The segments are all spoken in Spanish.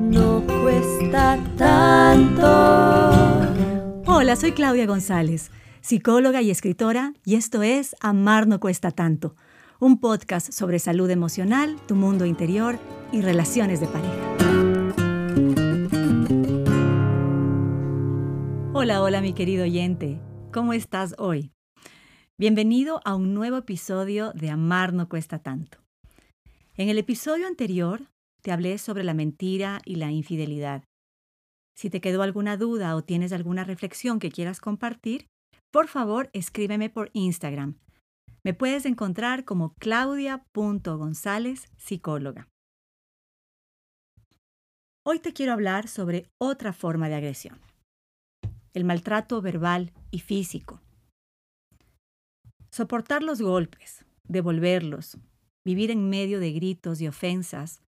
No cuesta tanto. Hola, soy Claudia González, psicóloga y escritora, y esto es Amar no cuesta tanto, un podcast sobre salud emocional, tu mundo interior y relaciones de pareja. Hola, hola mi querido oyente, ¿cómo estás hoy? Bienvenido a un nuevo episodio de Amar no cuesta tanto. En el episodio anterior te hablé sobre la mentira y la infidelidad. Si te quedó alguna duda o tienes alguna reflexión que quieras compartir, por favor escríbeme por Instagram. Me puedes encontrar como claudia.gonzález, psicóloga. Hoy te quiero hablar sobre otra forma de agresión, el maltrato verbal y físico. Soportar los golpes, devolverlos, Vivir en medio de gritos y ofensas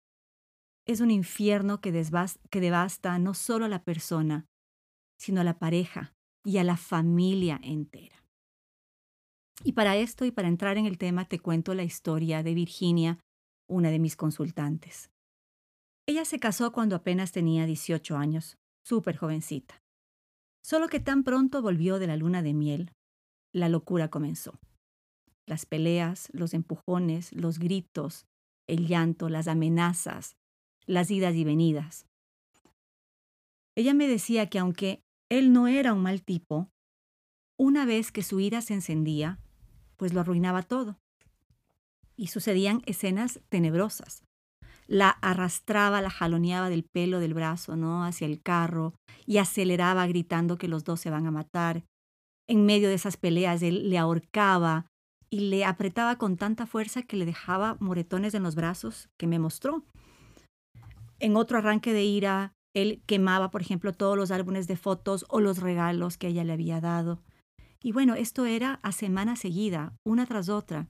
es un infierno que, devasta no solo a la persona, sino a la pareja y a la familia entera. Y para esto y para entrar en el tema te cuento la historia de Virginia, una de mis consultantes. Ella se casó cuando apenas tenía 18 años, súper jovencita. Solo que tan pronto volvió de la luna de miel, la locura comenzó las peleas, los empujones, los gritos, el llanto, las amenazas, las idas y venidas. Ella me decía que aunque él no era un mal tipo, una vez que su ira se encendía, pues lo arruinaba todo. Y sucedían escenas tenebrosas. La arrastraba, la jaloneaba del pelo del brazo, ¿no? hacia el carro y aceleraba gritando que los dos se van a matar. En medio de esas peleas él le ahorcaba, y le apretaba con tanta fuerza que le dejaba moretones en los brazos que me mostró. En otro arranque de ira, él quemaba, por ejemplo, todos los álbumes de fotos o los regalos que ella le había dado. Y bueno, esto era a semana seguida, una tras otra.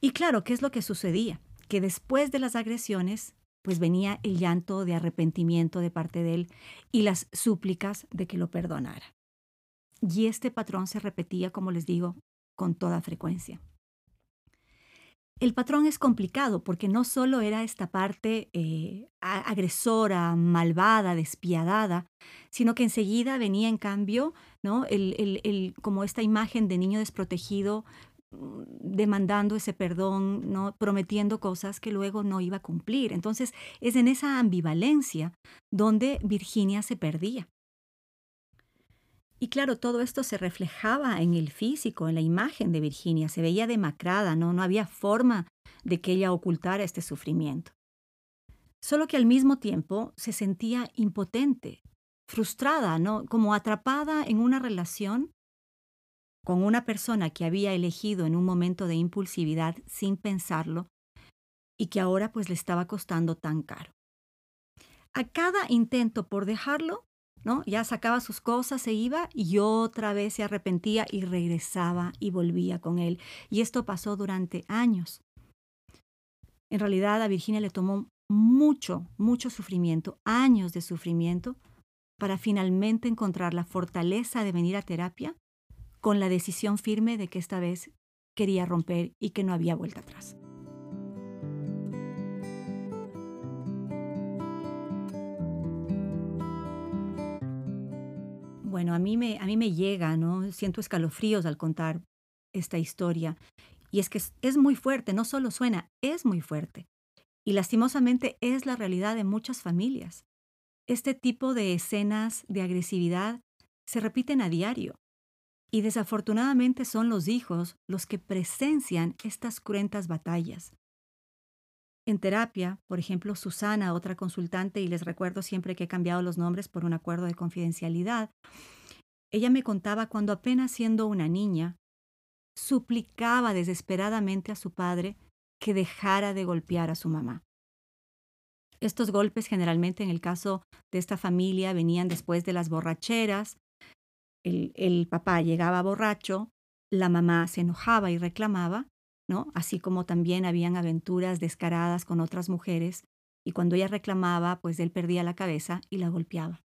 Y claro, ¿qué es lo que sucedía? Que después de las agresiones, pues venía el llanto de arrepentimiento de parte de él y las súplicas de que lo perdonara. Y este patrón se repetía, como les digo, con toda frecuencia. El patrón es complicado porque no solo era esta parte eh, agresora, malvada, despiadada, sino que enseguida venía en cambio ¿no? el, como esta imagen de niño desprotegido mm, demandando ese perdón, ¿no? prometiendo cosas que luego no iba a cumplir. Entonces es en esa ambivalencia donde Virginia se perdía. Y claro, todo esto se reflejaba en el físico, en la imagen de Virginia. Se veía demacrada, ¿no? No había forma de que ella ocultara este sufrimiento. Solo que al mismo tiempo se sentía impotente, frustrada, ¿no? Como atrapada en una relación con una persona que había elegido en un momento de impulsividad sin pensarlo y que ahora pues le estaba costando tan caro. A cada intento por dejarlo, Ya sacaba sus cosas, se iba y otra vez se arrepentía y regresaba y volvía con él. Y esto pasó durante años. En realidad a Virginia le tomó mucho, mucho sufrimiento, años de sufrimiento, para finalmente encontrar la fortaleza de venir a terapia con la decisión firme de que esta vez quería romper y que no había vuelta atrás. Bueno, a mí me, a mí me llega, ¿no? Siento escalofríos al contar esta historia. Y es que es, muy fuerte, no solo suena, es muy fuerte. Y lastimosamente es la realidad de muchas familias. Este tipo de escenas de agresividad se repiten a diario. Y desafortunadamente son los hijos los que presencian estas cruentas batallas. En terapia, por ejemplo, Susana, otra consultante, y les recuerdo siempre que he cambiado los nombres por un acuerdo de confidencialidad, ella me contaba cuando apenas siendo una niña, suplicaba desesperadamente a su padre que dejara de golpear a su mamá. Estos golpes generalmente en el caso de esta familia venían después de las borracheras. El, papá llegaba borracho, la mamá se enojaba y reclamaba, Así como también habían aventuras descaradas con otras mujeres y cuando ella reclamaba, pues él perdía la cabeza y la golpeaba.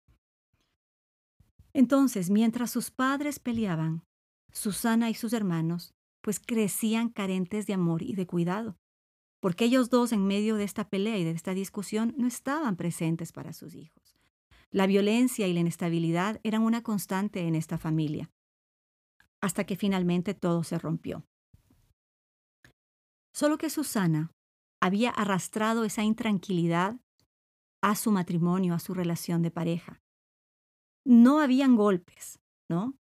Entonces, mientras sus padres peleaban, Susana y sus hermanos, pues crecían carentes de amor y de cuidado. porque ellos dos en medio de esta pelea y de esta discusión no estaban presentes para sus hijos. La violencia y la inestabilidad eran una constante en esta familia, hasta que finalmente todo se rompió. Solo que Susana había arrastrado esa intranquilidad a su matrimonio, a su relación de pareja. No habían golpes, ¿no?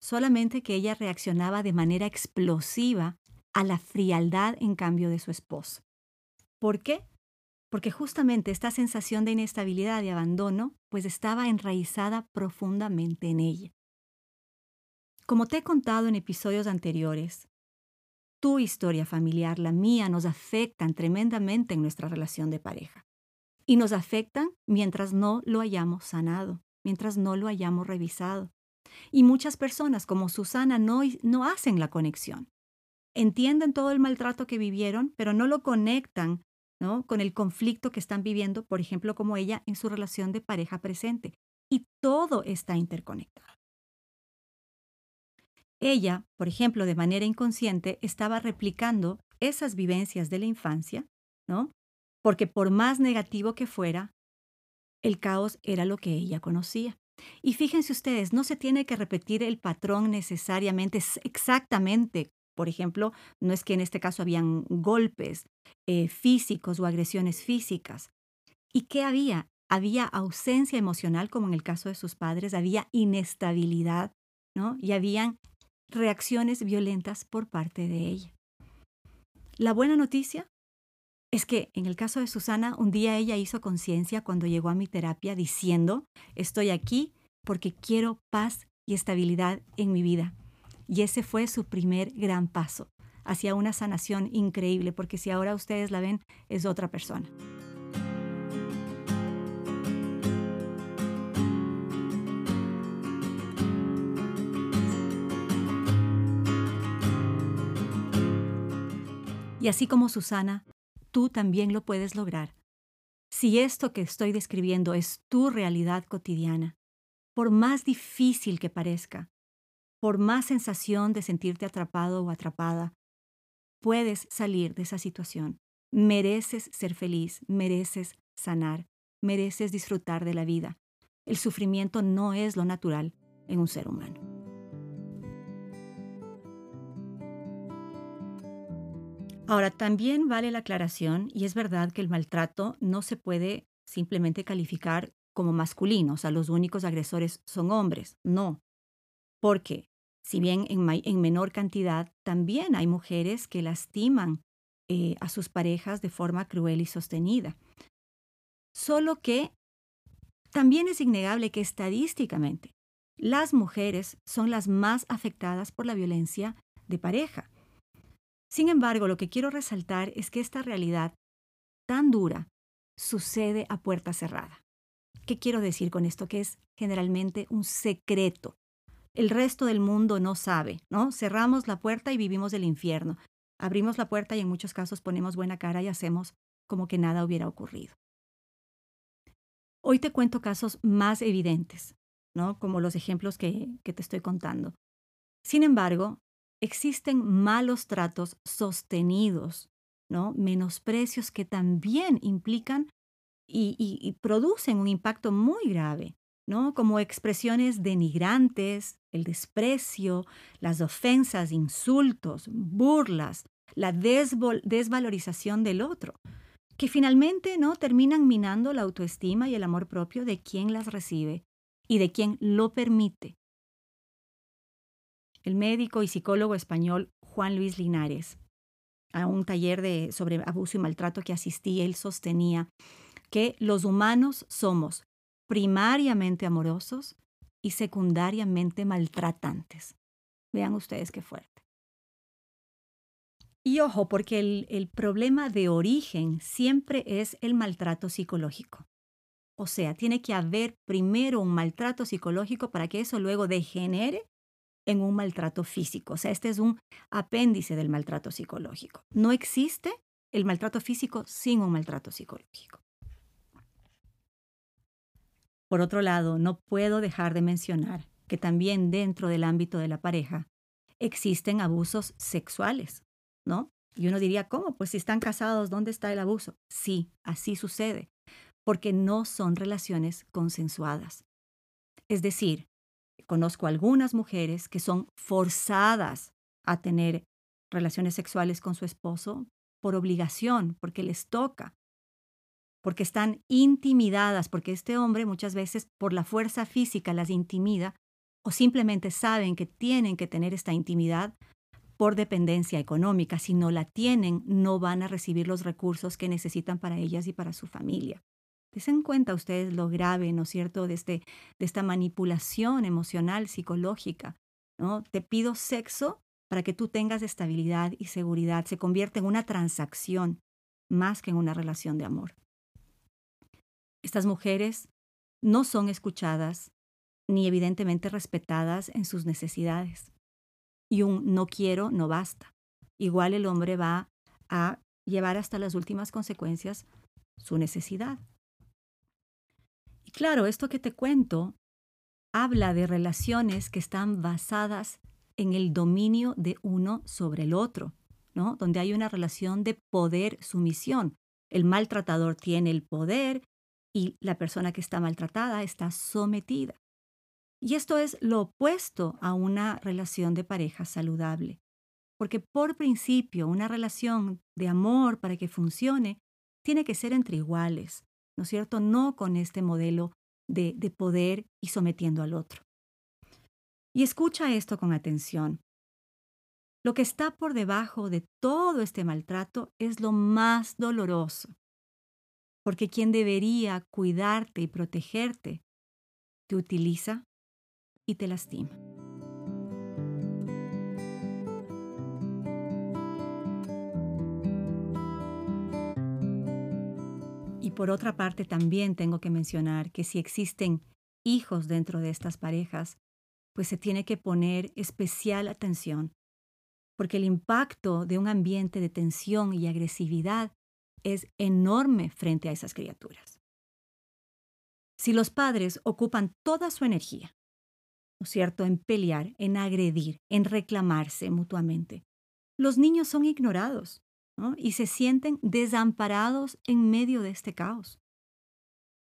Solamente que ella reaccionaba de manera explosiva a la frialdad en cambio de su esposo. ¿Por qué? Porque justamente esta sensación de inestabilidad y abandono pues estaba enraizada profundamente en ella. Como te he contado en episodios anteriores, tu historia familiar, la mía, nos afectan tremendamente en nuestra relación de pareja. Y nos afectan mientras no lo hayamos sanado, mientras no lo hayamos revisado. Y muchas personas como Susana no, no hacen la conexión. Entienden todo el maltrato que vivieron, pero no lo conectan ¿no? con el conflicto que están viviendo, por ejemplo, como ella en su relación de pareja presente. Y todo está interconectado. Ella, por ejemplo, de manera inconsciente, estaba replicando esas vivencias de la infancia, ¿no? Porque por más negativo que fuera, el caos era lo que ella conocía. Y fíjense ustedes, no se tiene que repetir el patrón necesariamente exactamente. Por ejemplo, no es que en este caso habían golpes eh, físicos o agresiones físicas. ¿Y qué había? Había ausencia emocional, como en el caso de sus padres, había inestabilidad, ¿no? Y habían reacciones violentas por parte de ella. La buena noticia es que en el caso de Susana, un día ella hizo conciencia cuando llegó a mi terapia diciendo, estoy aquí porque quiero paz y estabilidad en mi vida. Y ese fue su primer gran paso hacia una sanación increíble, porque si ahora ustedes la ven, es otra persona. Y así como Susana, tú también lo puedes lograr. Si esto que estoy describiendo es tu realidad cotidiana, por más difícil que parezca, por más sensación de sentirte atrapado o atrapada, puedes salir de esa situación. Mereces ser feliz, mereces sanar, mereces disfrutar de la vida. El sufrimiento no es lo natural en un ser humano. Ahora, también vale la aclaración, y es verdad que el maltrato no se puede simplemente calificar como masculino, o sea, los únicos agresores son hombres. No, porque si bien en, menor cantidad, también hay mujeres que lastiman eh, a sus parejas de forma cruel y sostenida. Solo que también es innegable que estadísticamente las mujeres son las más afectadas por la violencia de pareja. Sin embargo, lo que quiero resaltar es que esta realidad tan dura sucede a puerta cerrada. ¿Qué quiero decir con esto? Que es generalmente un secreto. El resto del mundo no sabe, ¿no? Cerramos la puerta y vivimos el infierno. Abrimos la puerta y en muchos casos ponemos buena cara y hacemos como que nada hubiera ocurrido. Hoy te cuento casos más evidentes, ¿no? Como los ejemplos que, que te estoy contando. Sin embargo, existen malos tratos sostenidos, ¿no? menosprecios que también implican y, producen un impacto muy grave, ¿no? como expresiones denigrantes, el desprecio, las ofensas, insultos, burlas, la desvalorización del otro, que finalmente ¿no? terminan minando la autoestima y el amor propio de quien las recibe y de quien lo permite el médico y psicólogo español Juan Luis Linares. A un taller de, sobre abuso y maltrato que asistí, él sostenía que los humanos somos primariamente amorosos y secundariamente maltratantes. Vean ustedes qué fuerte. Y ojo, porque el, el, problema de origen siempre es el maltrato psicológico. O sea, tiene que haber primero un maltrato psicológico para que eso luego degenere en un maltrato físico. O sea, este es un apéndice del maltrato psicológico. No existe el maltrato físico sin un maltrato psicológico. Por otro lado, no puedo dejar de mencionar que también dentro del ámbito de la pareja existen abusos sexuales, ¿no? Y uno diría, ¿cómo? Pues si están casados, ¿dónde está el abuso? Sí, así sucede, porque no son relaciones consensuadas. Es decir, conozco algunas mujeres que son forzadas a tener relaciones sexuales con su esposo por obligación, porque les toca, porque están intimidadas, porque este hombre muchas veces por la fuerza física las intimida o simplemente saben que tienen que tener esta intimidad por dependencia económica. Si no la tienen, no van a recibir los recursos que necesitan para ellas y para su familia. Desen cuenta ustedes lo grave, ¿no es cierto?, de, este, de esta manipulación emocional, psicológica. ¿no? Te pido sexo para que tú tengas estabilidad y seguridad. Se convierte en una transacción más que en una relación de amor. Estas mujeres no son escuchadas ni evidentemente respetadas en sus necesidades. Y un no quiero no basta. Igual el hombre va a llevar hasta las últimas consecuencias su necesidad. Y claro, esto que te cuento habla de relaciones que están basadas en el dominio de uno sobre el otro, ¿no? Donde hay una relación de poder-sumisión. El maltratador tiene el poder y la persona que está maltratada está sometida. Y esto es lo opuesto a una relación de pareja saludable, porque por principio una relación de amor para que funcione tiene que ser entre iguales, ¿no es cierto? No con este modelo de, de poder y sometiendo al otro. Y escucha esto con atención. Lo que está por debajo de todo este maltrato es lo más doloroso, porque quien debería cuidarte y protegerte te utiliza y te lastima. Por otra parte también tengo que mencionar que si existen hijos dentro de estas parejas, pues se tiene que poner especial atención, porque el impacto de un ambiente de tensión y agresividad es enorme frente a esas criaturas. Si los padres ocupan toda su energía, ¿no es cierto?, en pelear, en agredir, en reclamarse mutuamente, los niños son ignorados y se sienten desamparados en medio de este caos.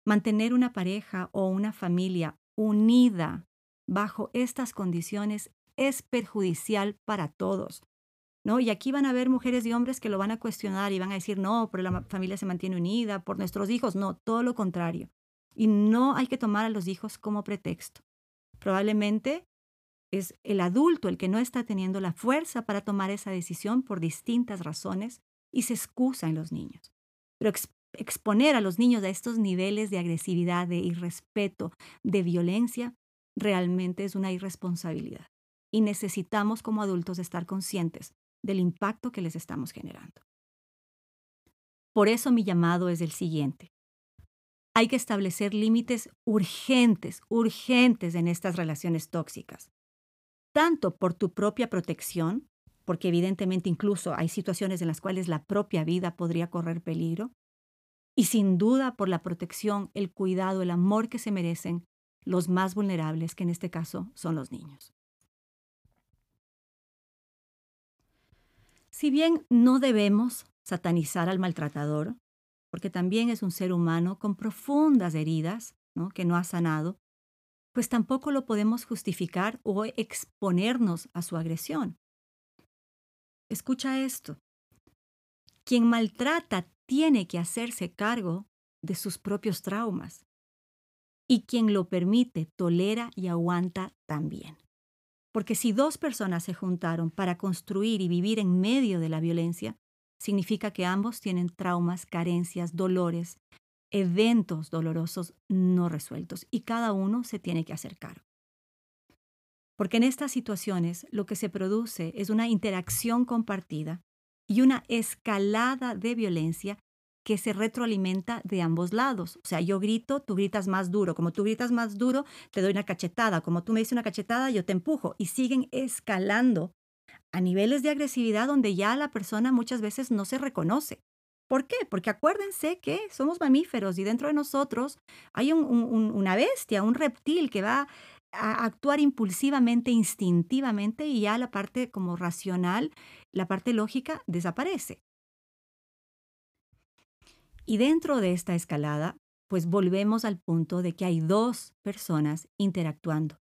Mantener una pareja o una familia unida bajo estas condiciones es perjudicial para todos, ¿no? Y aquí van a haber mujeres y hombres que lo van a cuestionar y van a decir, no, pero la familia se mantiene unida, por nuestros hijos, no, todo lo contrario. Y no hay que tomar a los hijos como pretexto. Probablemente es el adulto el que no está teniendo la fuerza para tomar esa decisión por distintas razones y se excusa en los niños. Pero exponer a los niños a estos niveles de agresividad, de irrespeto, de violencia, realmente es una irresponsabilidad. Y necesitamos como adultos estar conscientes del impacto que les estamos generando. Por eso mi llamado es el siguiente. Hay que establecer límites urgentes, urgentes en estas relaciones tóxicas, tanto por tu propia protección, porque evidentemente incluso hay situaciones en las cuales la propia vida podría correr peligro, y sin duda por la protección, el cuidado, el amor que se merecen los más vulnerables, que en este caso son los niños. Si bien no debemos satanizar al maltratador, porque también es un ser humano con profundas heridas que no ha sanado, pues tampoco lo podemos justificar o exponernos a su agresión. Escucha esto. Quien maltrata tiene que hacerse cargo de sus propios traumas y quien lo permite tolera y aguanta también. Porque si dos personas se juntaron para construir y vivir en medio de la violencia, significa que ambos tienen traumas, carencias, dolores, eventos dolorosos no resueltos y cada uno se tiene que hacer cargo. Porque en estas situaciones lo que se produce es una interacción compartida y una escalada de violencia que se retroalimenta de ambos lados. O sea, yo grito, tú gritas más duro. Como tú gritas más duro, te doy una cachetada. Como tú me dices una cachetada, yo te empujo. Y siguen escalando a niveles de agresividad donde ya la persona muchas veces no se reconoce. ¿Por qué? Porque acuérdense que somos mamíferos y dentro de nosotros hay una bestia, un reptil que va a actuar impulsivamente, instintivamente, y ya la parte como racional, la parte lógica desaparece. Y dentro de esta escalada, pues volvemos al punto de que hay dos personas interactuando,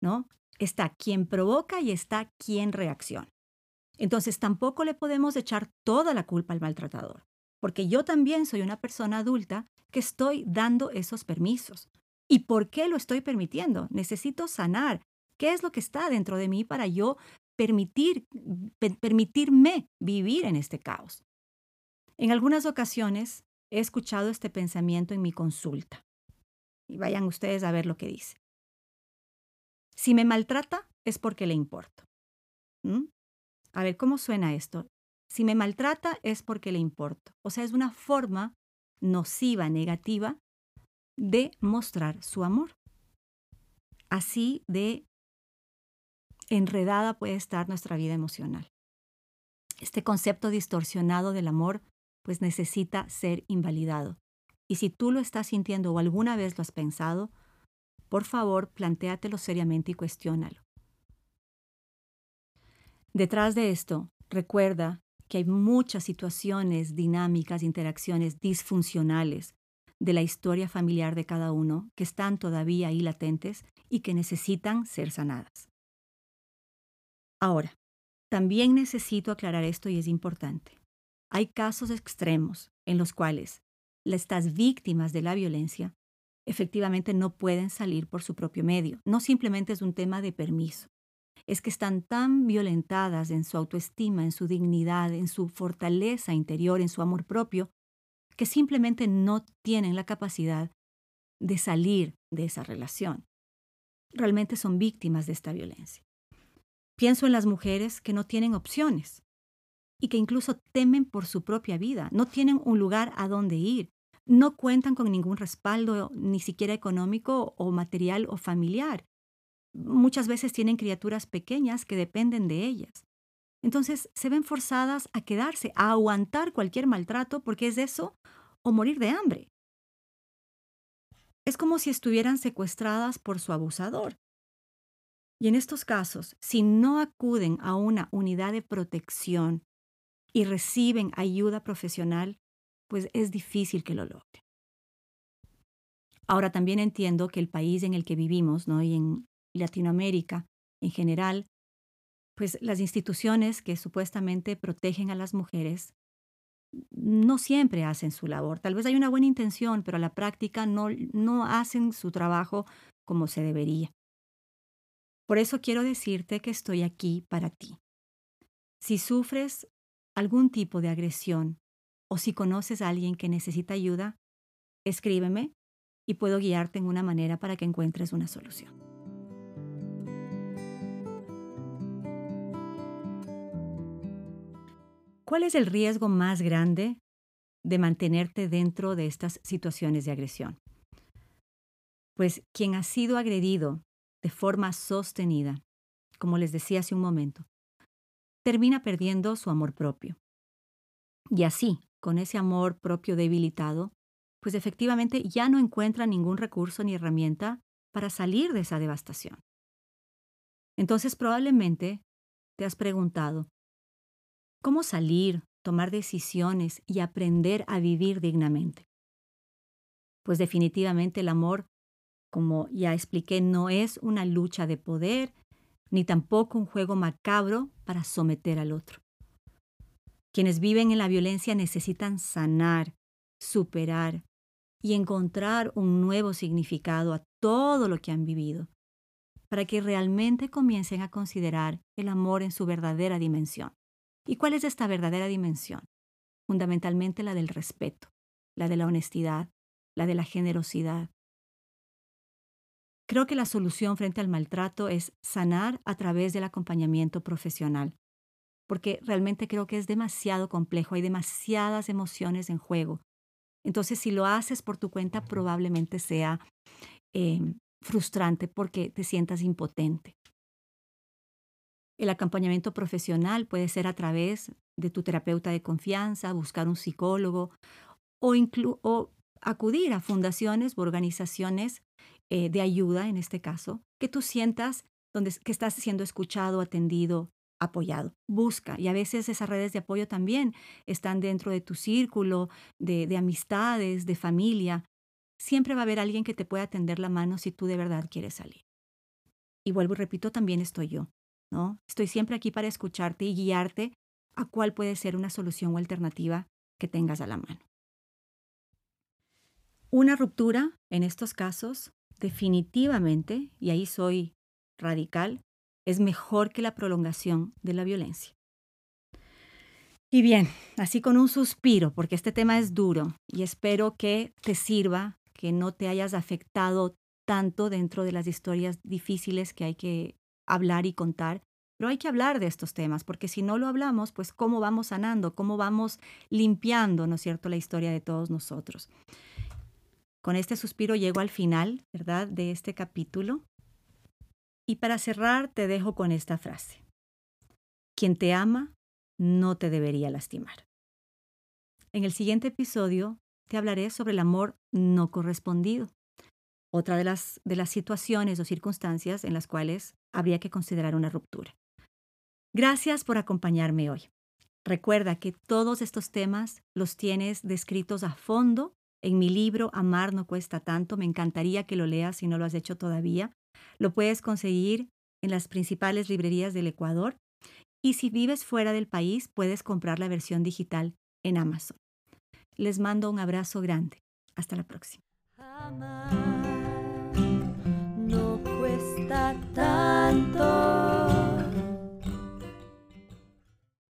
¿no? Está quien provoca y está quien reacciona. Entonces tampoco le podemos echar toda la culpa al maltratador, porque yo también soy una persona adulta que estoy dando esos permisos. ¿Y por qué lo estoy permitiendo? Necesito sanar. ¿Qué es lo que está dentro de mí para yo permitir, permitirme vivir en este caos? En algunas ocasiones he escuchado este pensamiento en mi consulta. Y vayan ustedes a ver lo que dice. Si me maltrata es porque le importo. ¿Mm? A ver, ¿cómo suena esto? Si me maltrata es porque le importo. O sea, es una forma nociva, negativa, de mostrar su amor. Así de enredada puede estar nuestra vida emocional. Este concepto distorsionado del amor pues necesita ser invalidado. Y si tú lo estás sintiendo o alguna vez lo has pensado, por favor, plantéatelo seriamente y cuestiónalo. Detrás de esto, recuerda que hay muchas situaciones, dinámicas, interacciones disfuncionales de la historia familiar de cada uno que están todavía ahí latentes y que necesitan ser sanadas. Ahora, también necesito aclarar esto y es importante. Hay casos extremos en los cuales estas víctimas de la violencia efectivamente no pueden salir por su propio medio. No simplemente es un tema de permiso. Es que están tan violentadas en su autoestima, en su dignidad, en su fortaleza interior, en su amor propio, que simplemente no tienen la capacidad de salir de esa relación. Realmente son víctimas de esta violencia. Pienso en las mujeres que no tienen opciones y que incluso temen por su propia vida, no tienen un lugar a donde ir, no cuentan con ningún respaldo, ni siquiera económico o material o familiar. Muchas veces tienen criaturas pequeñas que dependen de ellas. Entonces se ven forzadas a quedarse, a aguantar cualquier maltrato porque es eso o morir de hambre. Es como si estuvieran secuestradas por su abusador. Y en estos casos, si no acuden a una unidad de protección y reciben ayuda profesional, pues es difícil que lo logren. Ahora también entiendo que el país en el que vivimos, ¿no? y Latinoamérica en general, pues las instituciones que supuestamente protegen a las mujeres no siempre hacen su labor. Tal vez hay una buena intención, pero a la práctica no, no hacen su trabajo como se debería. Por eso quiero decirte que estoy aquí para ti. Si sufres algún tipo de agresión o si conoces a alguien que necesita ayuda, escríbeme y puedo guiarte en una manera para que encuentres una solución. ¿Cuál es el riesgo más grande de mantenerte dentro de estas situaciones de agresión? Pues quien ha sido agredido de forma sostenida, como les decía hace un momento, termina perdiendo su amor propio. Y así, con ese amor propio debilitado, pues efectivamente ya no encuentra ningún recurso ni herramienta para salir de esa devastación. Entonces probablemente te has preguntado, ¿Cómo salir, tomar decisiones y aprender a vivir dignamente? Pues definitivamente el amor, como ya expliqué, no es una lucha de poder, ni tampoco un juego macabro para someter al otro. Quienes viven en la violencia necesitan sanar, superar y encontrar un nuevo significado a todo lo que han vivido, para que realmente comiencen a considerar el amor en su verdadera dimensión. ¿Y cuál es esta verdadera dimensión? Fundamentalmente la del respeto, la de la honestidad, la de la generosidad. Creo que la solución frente al maltrato es sanar a través del acompañamiento profesional, porque realmente creo que es demasiado complejo, hay demasiadas emociones en juego. Entonces, si lo haces por tu cuenta, probablemente sea eh, frustrante porque te sientas impotente. El acompañamiento profesional puede ser a través de tu terapeuta de confianza, buscar un psicólogo o, o acudir a fundaciones u organizaciones eh, de ayuda en este caso, que tú sientas donde, que estás siendo escuchado, atendido, apoyado. Busca. Y a veces esas redes de apoyo también están dentro de tu círculo de, de amistades, de familia. Siempre va a haber alguien que te pueda tender la mano si tú de verdad quieres salir. Y vuelvo y repito, también estoy yo, Estoy siempre aquí para escucharte y guiarte a cuál puede ser una solución o alternativa que tengas a la mano. Una ruptura, en estos casos, definitivamente, y ahí soy radical, es mejor que la prolongación de la violencia. Y bien, así con un suspiro, porque este tema es duro y espero que te sirva, que no te hayas afectado tanto dentro de las historias difíciles que hay que hablar y contar, pero hay que hablar de estos temas, porque si no lo hablamos, pues cómo vamos sanando, cómo vamos limpiando, ¿no es cierto?, la historia de todos nosotros. Con este suspiro llego al final, ¿verdad?, de este capítulo y para cerrar te dejo con esta frase. Quien te ama no te debería lastimar. En el siguiente episodio te hablaré sobre el amor no correspondido, otra de las, de las situaciones o circunstancias en las cuales habría que considerar una ruptura. Gracias por acompañarme hoy. Recuerda que todos estos temas los tienes descritos a fondo en mi libro Amar no cuesta tanto. Me encantaría que lo leas si no lo has hecho todavía. Lo puedes conseguir en las principales librerías del Ecuador y si vives fuera del país puedes comprar la versión digital en Amazon. Les mando un abrazo grande. Hasta la próxima. Cuesta tanto.